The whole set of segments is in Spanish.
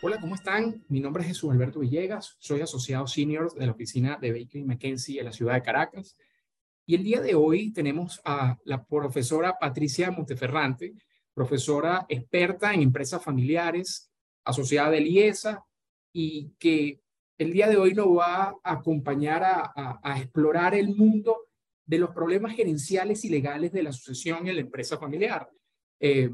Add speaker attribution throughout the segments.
Speaker 1: Hola, ¿cómo están? Mi nombre es Jesús Alberto Villegas, soy asociado senior de la oficina de Baker McKenzie en la ciudad de Caracas. Y el día de hoy tenemos a la profesora Patricia Monteferrante, profesora experta en empresas familiares, asociada del IESA, y que el día de hoy nos va a acompañar a, explorar el mundo de los problemas gerenciales y legales de la sucesión en la empresa familiar. Eh,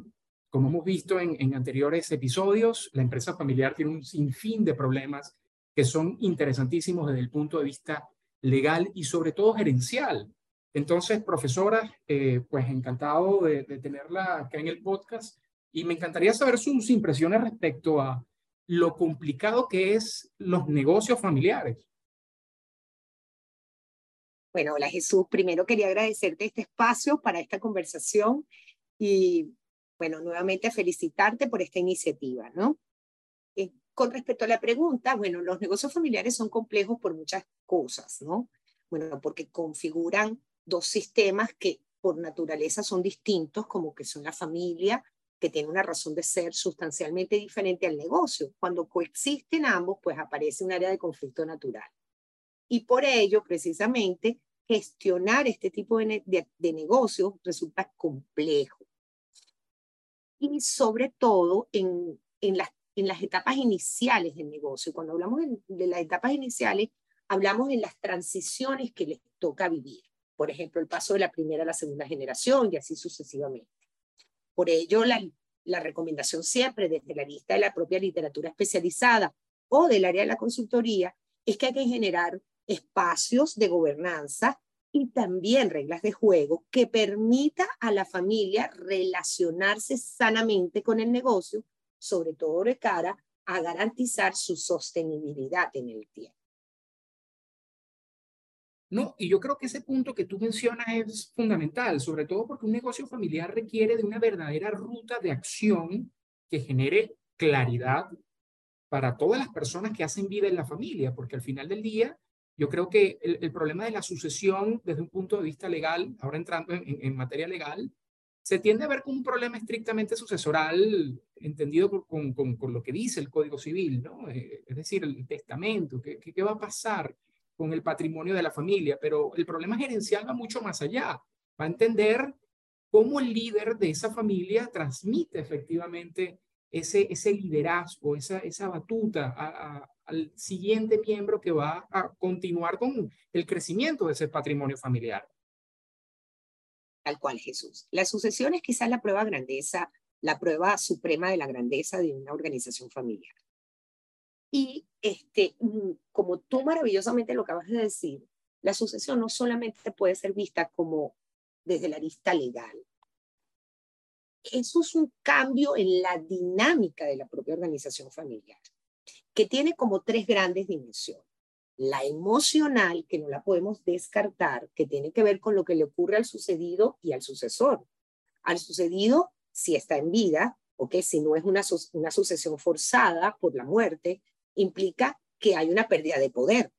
Speaker 1: como hemos visto en, anteriores episodios, la empresa familiar tiene un sinfín de problemas que son interesantísimos desde el punto de vista legal y sobre todo gerencial. Entonces, profesora, eh, pues encantado de, tenerla acá en el podcast y me encantaría saber sus impresiones respecto a lo complicado que es los negocios familiares.
Speaker 2: Bueno, hola Jesús. Primero quería agradecerte este espacio para esta conversación y bueno, nuevamente felicitarte por esta iniciativa, ¿no? Eh, con respecto a la pregunta, bueno, los negocios familiares son complejos por muchas cosas, ¿no? Bueno, porque configuran dos sistemas que por naturaleza son distintos, como que son la familia, que tiene una razón de ser sustancialmente diferente al negocio. Cuando coexisten ambos, pues aparece un área de conflicto natural. Y por ello, precisamente, gestionar este tipo de, de negocios resulta complejo y sobre todo en, en, las, en las etapas iniciales del negocio. Cuando hablamos de, las etapas iniciales, hablamos de las transiciones que les toca vivir. Por ejemplo, el paso de la primera a la segunda generación y así sucesivamente. Por ello, la, la recomendación siempre desde la lista de la propia literatura especializada o del área de la consultoría es que hay que generar espacios de gobernanza y también reglas de juego que permita a la familia relacionarse sanamente con el negocio, sobre todo de cara a garantizar su sostenibilidad en el tiempo.
Speaker 1: No, y yo creo que ese punto que tú mencionas es fundamental, sobre todo porque un negocio familiar requiere de una verdadera ruta de acción que genere claridad para todas las personas que hacen vida en la familia, porque al final del día yo creo que el, problema de la sucesión desde un punto de vista legal, ahora entrando en, materia legal, se tiende a ver como un problema estrictamente sucesoral, entendido con, con, lo que dice el Código Civil, ¿no? Eh, es decir, el testamento, ¿qué, ¿qué, va a pasar con el patrimonio de la familia? Pero el problema gerencial va mucho más allá, va a entender cómo el líder de esa familia transmite efectivamente ese, ese liderazgo, esa, esa batuta a, al siguiente miembro que va a continuar con el crecimiento de ese patrimonio familiar.
Speaker 2: Tal cual, Jesús. La sucesión es quizás la prueba grandeza, la prueba suprema de la grandeza de una organización familiar. Y este, mm, como tú maravillosamente lo acabas de decir, la sucesión no solamente puede ser vista como desde la vista legal. Eso es un cambio en la dinámica de la propia organización familiar que tiene como tres grandes dimensiones. La emocional, que no la podemos descartar, que tiene que ver con lo que le ocurre al sucedido y al sucesor. Al sucedido, si está en vida, o que si no es una, una sucesión forzada por la muerte, implica que hay una pérdida de poder,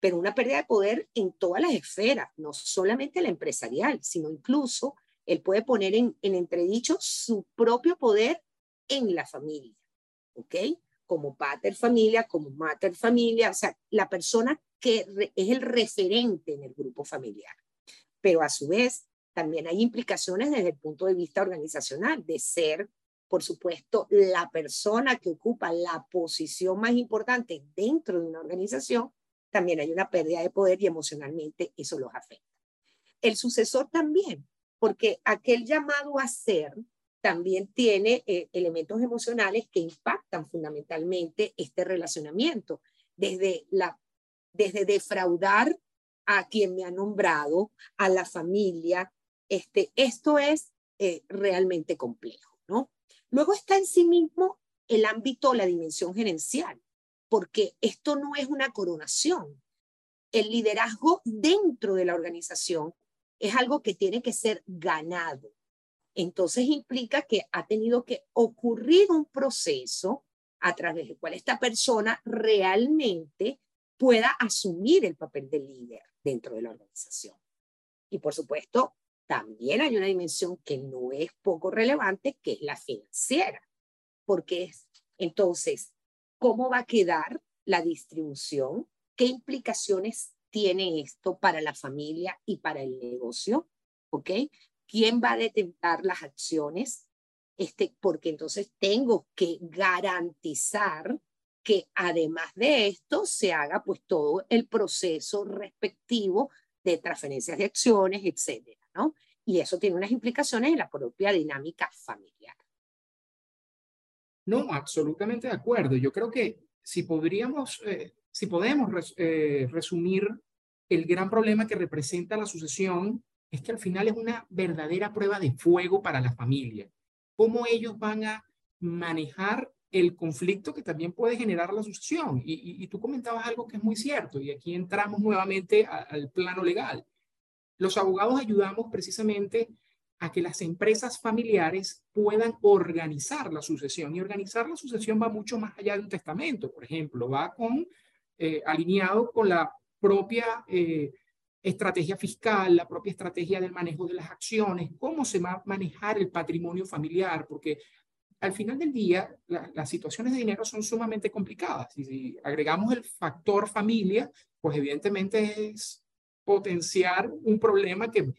Speaker 2: pero una pérdida de poder en todas las esferas, no solamente la empresarial, sino incluso él puede poner en, en entredicho su propio poder en la familia. ¿Ok? como pater familia, como mater familia, o sea, la persona que es el referente en el grupo familiar. Pero a su vez, también hay implicaciones desde el punto de vista organizacional, de ser, por supuesto, la persona que ocupa la posición más importante dentro de una organización, también hay una pérdida de poder y emocionalmente eso los afecta. El sucesor también, porque aquel llamado a ser también tiene eh, elementos emocionales que impactan fundamentalmente este relacionamiento, desde, la, desde defraudar a quien me ha nombrado, a la familia. Este, esto es eh, realmente complejo, ¿no? Luego está en sí mismo el ámbito, la dimensión gerencial, porque esto no es una coronación. El liderazgo dentro de la organización es algo que tiene que ser ganado entonces implica que ha tenido que ocurrir un proceso a través del cual esta persona realmente pueda asumir el papel de líder dentro de la organización. Y por supuesto, también hay una dimensión que no es poco relevante, que es la financiera, porque es, entonces, ¿cómo va a quedar la distribución? ¿Qué implicaciones tiene esto para la familia y para el negocio? ¿Ok? ¿Quién va a detentar las acciones? Este, porque entonces tengo que garantizar que además de esto se haga pues todo el proceso respectivo de transferencias de acciones, etcétera, ¿no? Y eso tiene unas implicaciones en la propia dinámica familiar.
Speaker 1: No, absolutamente de acuerdo. Yo creo que si podríamos, eh, si podemos eh, resumir el gran problema que representa la sucesión, es que al final es una verdadera prueba de fuego para la familia. ¿Cómo ellos van a manejar el conflicto que también puede generar la sucesión? Y, tú comentabas algo que es muy cierto, y aquí entramos nuevamente al plano legal. Los abogados ayudamos precisamente a que las empresas familiares puedan organizar la sucesión. Y organizar la sucesión va mucho más allá de un testamento, por ejemplo, va con, eh, alineado con la propia eh, estrategia fiscal, la propia estrategia del manejo de las acciones, cómo se va a manejar el patrimonio familiar, porque al final del día las situaciones de dinero son sumamente complicadas. Y si agregamos el factor familia, pues evidentemente es potenciar un problema que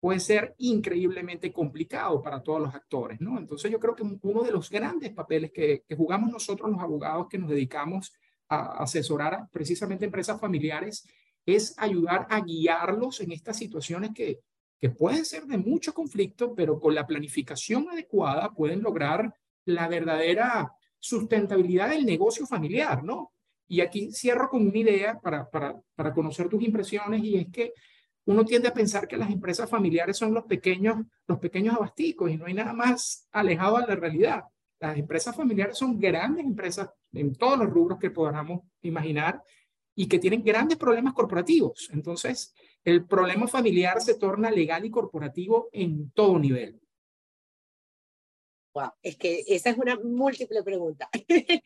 Speaker 1: puede ser increíblemente complicado para todos los actores, ¿no? Entonces yo creo que uno de los grandes papeles que, jugamos nosotros los abogados que nos dedicamos a asesorar precisamente empresas familiares es ayudar a guiarlos en estas situaciones que, que pueden ser de mucho conflicto, pero con la planificación adecuada pueden lograr la verdadera sustentabilidad del negocio familiar, ¿no? Y aquí cierro con una idea para, para, para conocer tus impresiones y es que uno tiende a pensar que las empresas familiares son los pequeños, los pequeños abasticos y no hay nada más alejado de la realidad. Las empresas familiares son grandes empresas en todos los rubros que podamos imaginar y que tienen grandes problemas corporativos. Entonces, el problema familiar se torna legal y corporativo en todo nivel.
Speaker 2: Wow, es que esa es una múltiple pregunta.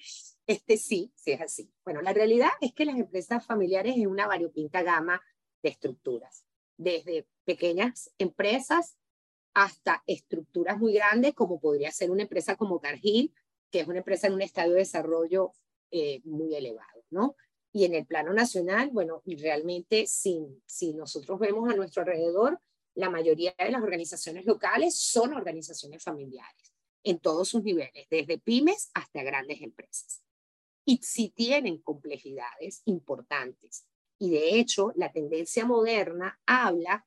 Speaker 2: Este sí, sí es así. Bueno, la realidad es que las empresas familiares es una variopinta gama de estructuras desde pequeñas empresas hasta estructuras muy grandes, como podría ser una empresa como Cargill, que es una empresa en un estadio de desarrollo eh, muy elevado, ¿no? Y en el plano nacional, bueno, realmente si, si nosotros vemos a nuestro alrededor, la mayoría de las organizaciones locales son organizaciones familiares en todos sus niveles, desde pymes hasta grandes empresas. Y si tienen complejidades importantes y de hecho, la tendencia moderna habla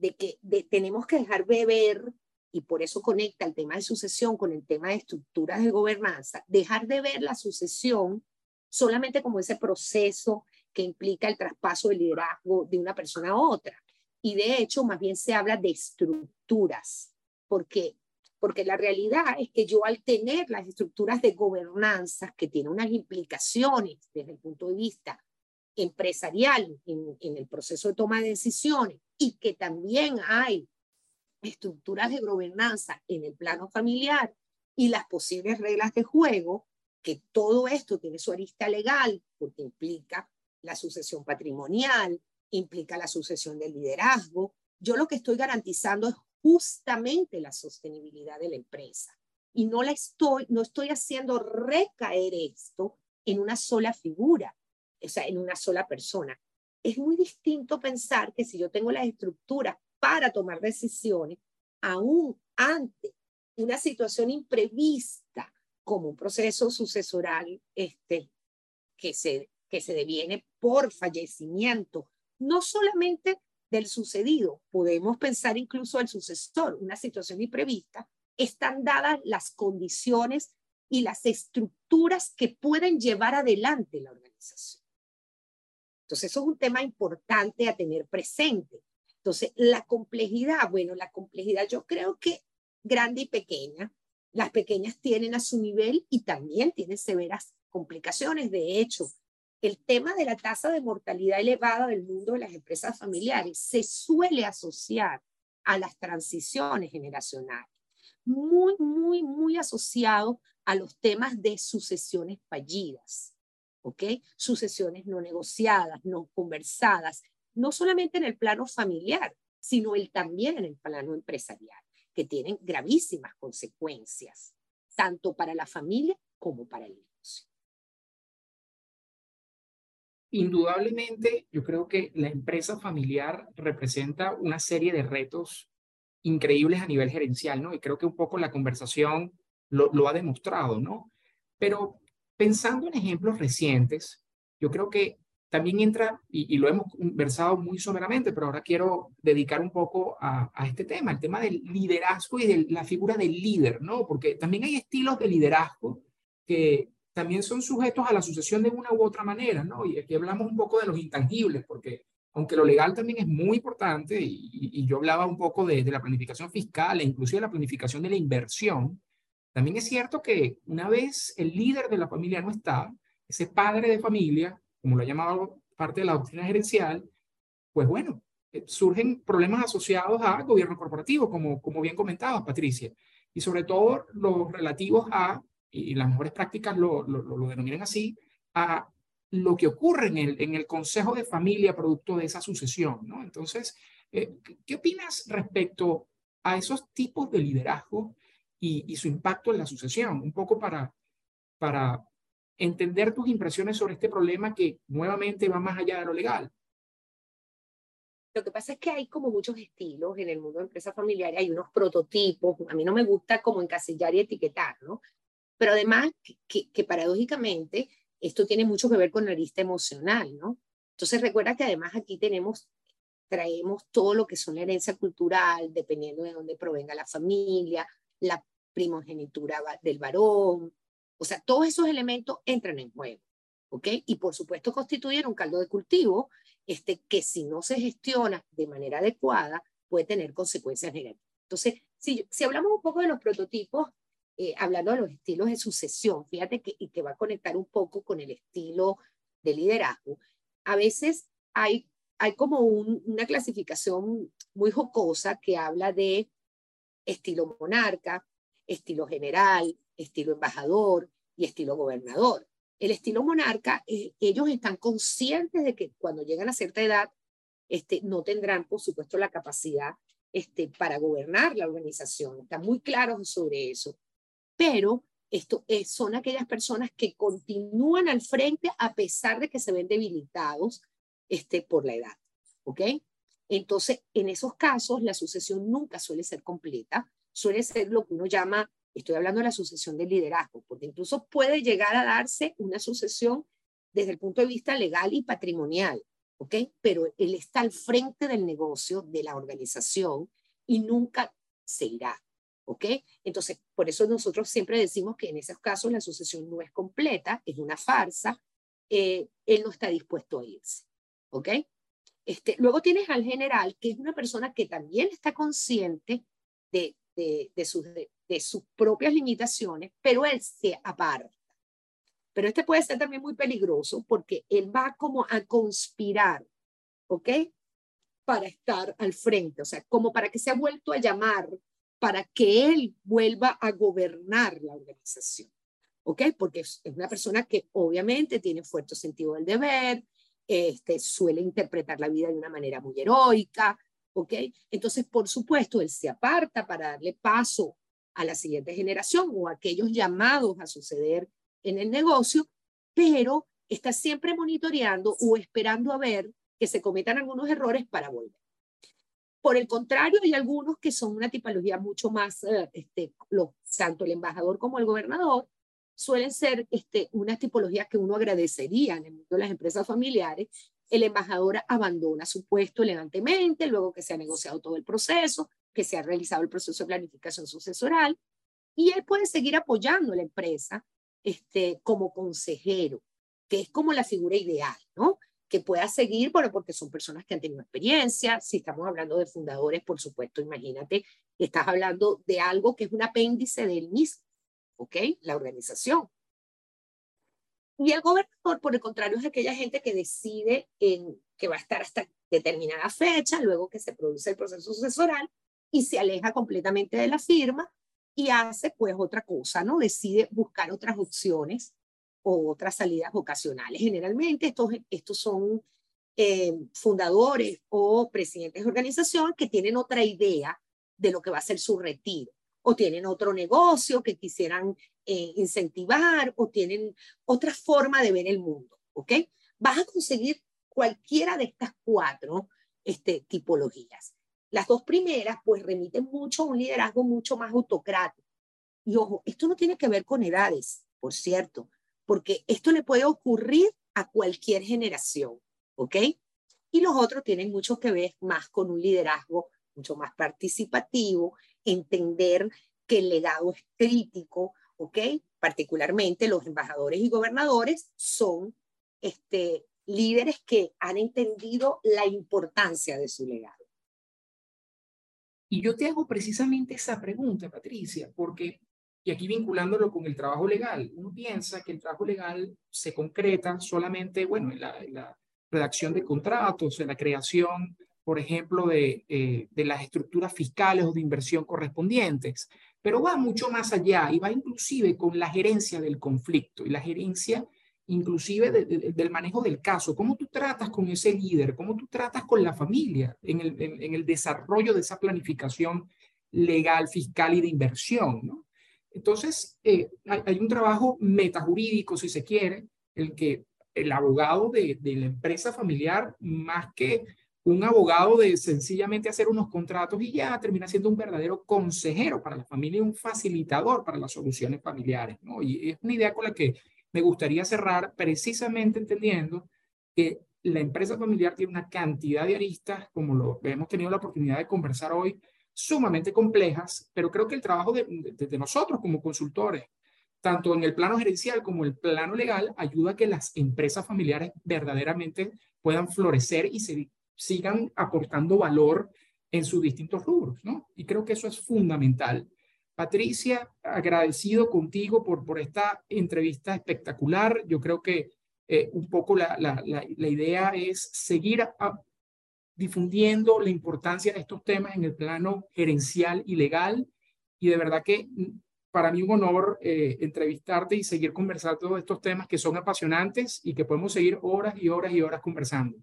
Speaker 2: de que tenemos que dejar de ver, y por eso conecta el tema de sucesión con el tema de estructuras de gobernanza, dejar de ver la sucesión solamente como ese proceso que implica el traspaso de liderazgo de una persona a otra. Y de hecho, más bien se habla de estructuras, porque porque la realidad es que yo al tener las estructuras de gobernanza que tienen unas implicaciones desde el punto de vista empresarial en, el proceso de toma de decisiones y que también hay estructuras de gobernanza en el plano familiar y las posibles reglas de juego, que todo esto tiene su arista legal porque implica la sucesión patrimonial, implica la sucesión del liderazgo. Yo lo que estoy garantizando es justamente la sostenibilidad de la empresa y no la estoy no estoy haciendo recaer esto en una sola figura o sea, en una sola persona. Es muy distinto pensar que si yo tengo las estructuras para tomar decisiones, aún ante una situación imprevista, como un proceso sucesoral este, que, se, que se deviene por fallecimiento, no solamente del sucedido, podemos pensar incluso al sucesor, una situación imprevista, están dadas las condiciones y las estructuras que pueden llevar adelante la organización. Entonces, eso es un tema importante a tener presente. Entonces, la complejidad, bueno, la complejidad yo creo que grande y pequeña, las pequeñas tienen a su nivel y también tienen severas complicaciones. De hecho, el tema de la tasa de mortalidad elevada del mundo de las empresas familiares se suele asociar a las transiciones generacionales, muy, muy, muy asociado a los temas de sucesiones fallidas. ¿Ok? Sucesiones no negociadas, no conversadas, no solamente en el plano familiar, sino el también en el plano empresarial, que tienen gravísimas consecuencias, tanto para la familia como para el negocio.
Speaker 1: Indudablemente, yo creo que la empresa familiar representa una serie de retos increíbles a nivel gerencial, ¿no? Y creo que un poco la conversación lo, lo ha demostrado, ¿no? Pero pensando en ejemplos recientes, yo creo que también entra, y, lo hemos conversado muy someramente, pero ahora quiero dedicar un poco a, este tema, el tema del liderazgo y de la figura del líder, ¿no? Porque también hay estilos de liderazgo que también son sujetos a la sucesión de una u otra manera, ¿no? Y aquí hablamos un poco de los intangibles, porque aunque lo legal también es muy importante, y, y yo hablaba un poco de, de, la planificación fiscal e inclusive la planificación de la inversión, también es cierto que una vez el líder de la familia no está, ese padre de familia como lo ha llamado parte de la doctrina gerencial, pues bueno, eh, surgen problemas asociados a gobierno corporativo, como, como bien comentabas, Patricia, y sobre todo los relativos a, y las mejores prácticas lo, lo, lo denominan así, a lo que ocurre en el, en el consejo de familia producto de esa sucesión, ¿no? Entonces, eh, ¿qué opinas respecto a esos tipos de liderazgo y, y, su impacto en la sucesión? Un poco para, para entender tus impresiones sobre este problema que nuevamente va más allá de lo legal.
Speaker 2: Lo que pasa es que hay como muchos estilos en el mundo de empresas familiares, hay unos prototipos, a mí no me gusta como encasillar y etiquetar, ¿no? Pero además que, que paradójicamente esto tiene mucho que ver con la lista emocional, ¿no? Entonces recuerda que además aquí tenemos, traemos todo lo que son la herencia cultural, dependiendo de dónde provenga la familia, la primogenitura del varón, o sea, todos esos elementos entran en juego, ¿ok? Y por supuesto constituyen un caldo de cultivo este, que si no se gestiona de manera adecuada puede tener consecuencias negativas. Entonces, si, si hablamos un poco de los prototipos, eh, hablando de los estilos de sucesión, fíjate que, y que va a conectar un poco con el estilo de liderazgo, a veces hay, hay como una clasificación muy jocosa que habla de estilo monarca, estilo general, estilo embajador y estilo gobernador. El estilo monarca, eh, ellos están conscientes de que cuando llegan a cierta edad, este, no tendrán, por supuesto, la capacidad este, para gobernar la organización. Están muy claros sobre eso. Pero esto es, son aquellas personas que continúan al frente a pesar de que se ven debilitados este, por la edad. ¿Ok? Entonces, en esos casos, la sucesión nunca suele ser completa, suele ser lo que uno llama Estoy hablando de la sucesión de liderazgo, porque incluso puede llegar a darse una sucesión desde el punto de vista legal y patrimonial, ¿ok? Pero él está al frente del negocio, de la organización, y nunca se irá, ¿ok? Entonces, por eso nosotros siempre decimos que en esos casos la sucesión no es completa, es una farsa, eh, él no está dispuesto a irse, ¿ok? Este, luego tienes al general, que es una persona que también está consciente de, de, de sus de sus propias limitaciones, pero él se aparta. Pero este puede ser también muy peligroso porque él va como a conspirar, ¿ok? Para estar al frente, o sea, como para que se ha vuelto a llamar, para que él vuelva a gobernar la organización, ¿ok? Porque es una persona que obviamente tiene fuerte sentido del deber, este, suele interpretar la vida de una manera muy heroica, ¿ok? Entonces, por supuesto, él se aparta para darle paso a la siguiente generación o a aquellos llamados a suceder en el negocio, pero está siempre monitoreando o esperando a ver que se cometan algunos errores para volver. Por el contrario, hay algunos que son una tipología mucho más, eh, este, tanto el embajador como el gobernador, suelen ser este, una tipología que uno agradecería en el mundo de las empresas familiares. El embajador abandona su puesto elegantemente, luego que se ha negociado todo el proceso, que se ha realizado el proceso de planificación sucesoral y él puede seguir apoyando a la empresa este, como consejero, que es como la figura ideal, ¿no? Que pueda seguir, bueno, porque son personas que han tenido experiencia, si estamos hablando de fundadores, por supuesto, imagínate, estás hablando de algo que es un apéndice del mismo, ¿ok? La organización. Y el gobernador, por el contrario, es aquella gente que decide en, que va a estar hasta determinada fecha, luego que se produce el proceso sucesoral, y se aleja completamente de la firma y hace pues otra cosa, ¿no? Decide buscar otras opciones o otras salidas ocasionales. Generalmente estos, estos son eh, fundadores o presidentes de organización que tienen otra idea de lo que va a ser su retiro, o tienen otro negocio que quisieran eh, incentivar, o tienen otra forma de ver el mundo, ¿ok? Vas a conseguir cualquiera de estas cuatro este, tipologías. Las dos primeras, pues, remiten mucho a un liderazgo mucho más autocrático. Y ojo, esto no tiene que ver con edades, por cierto, porque esto le puede ocurrir a cualquier generación, ¿ok? Y los otros tienen mucho que ver más con un liderazgo mucho más participativo, entender que el legado es crítico, ¿ok? Particularmente los embajadores y gobernadores son este, líderes que han entendido la importancia de su legado.
Speaker 1: Y yo te hago precisamente esa pregunta, Patricia, porque, y aquí vinculándolo con el trabajo legal, uno piensa que el trabajo legal se concreta solamente, bueno, en la, redacción de contratos, en la creación, por ejemplo, de, eh, de las estructuras fiscales o de inversión correspondientes, pero va mucho más allá y va inclusive con la gerencia del conflicto y la gerencia inclusive del manejo del caso, cómo tú tratas con ese líder, cómo tú tratas con la familia en el, en, el desarrollo de esa planificación legal, fiscal y de inversión. ¿no? Entonces, eh, hay, un trabajo metajurídico, si se quiere, el que el abogado de, de la empresa familiar, más que un abogado de sencillamente hacer unos contratos y ya termina siendo un verdadero consejero para la familia y un facilitador para las soluciones familiares. ¿no? Y es una idea con la que me gustaría cerrar precisamente entendiendo que la empresa familiar tiene una cantidad de aristas, como lo hemos tenido la oportunidad de conversar hoy, sumamente complejas, pero creo que el trabajo de, nosotros como consultores, tanto en el plano gerencial como el plano legal, ayuda a que las empresas familiares verdaderamente puedan florecer y se sigan aportando valor en sus distintos rubros, ¿no? Y creo que eso es fundamental. Patricia, agradecido contigo por, por esta entrevista espectacular. Yo creo que eh, un poco la, la, la, idea es seguir difundiendo la importancia de estos temas en el plano gerencial y legal. Y de verdad que mm, para mí un honor eh, entrevistarte y seguir conversando de estos temas que son apasionantes y que podemos seguir horas y horas y horas conversando.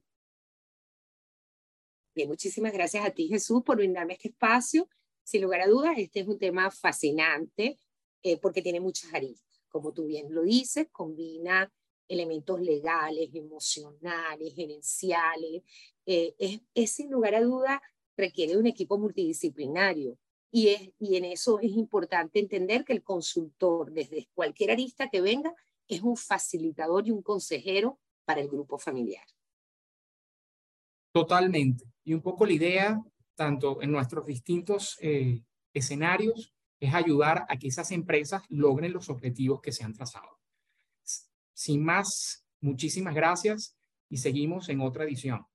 Speaker 2: Muchísimas gracias a ti, Jesús, por brindarme este espacio sin lugar a dudas, este es un tema fascinante eh, porque tiene muchas aristas. Como tú bien lo dices, combina elementos legales, emocionales, gerenciales. Eh, es, sin lugar a duda, requiere un equipo multidisciplinario. Y en eso es importante entender que el consultor, desde cualquier arista que venga, es un facilitador y un consejero para el grupo familiar.
Speaker 1: Totalmente. Y un poco la idea tanto en nuestros distintos eh, escenarios, es ayudar a que esas empresas logren los objetivos que se han trazado. Sin más, muchísimas gracias y seguimos en otra edición.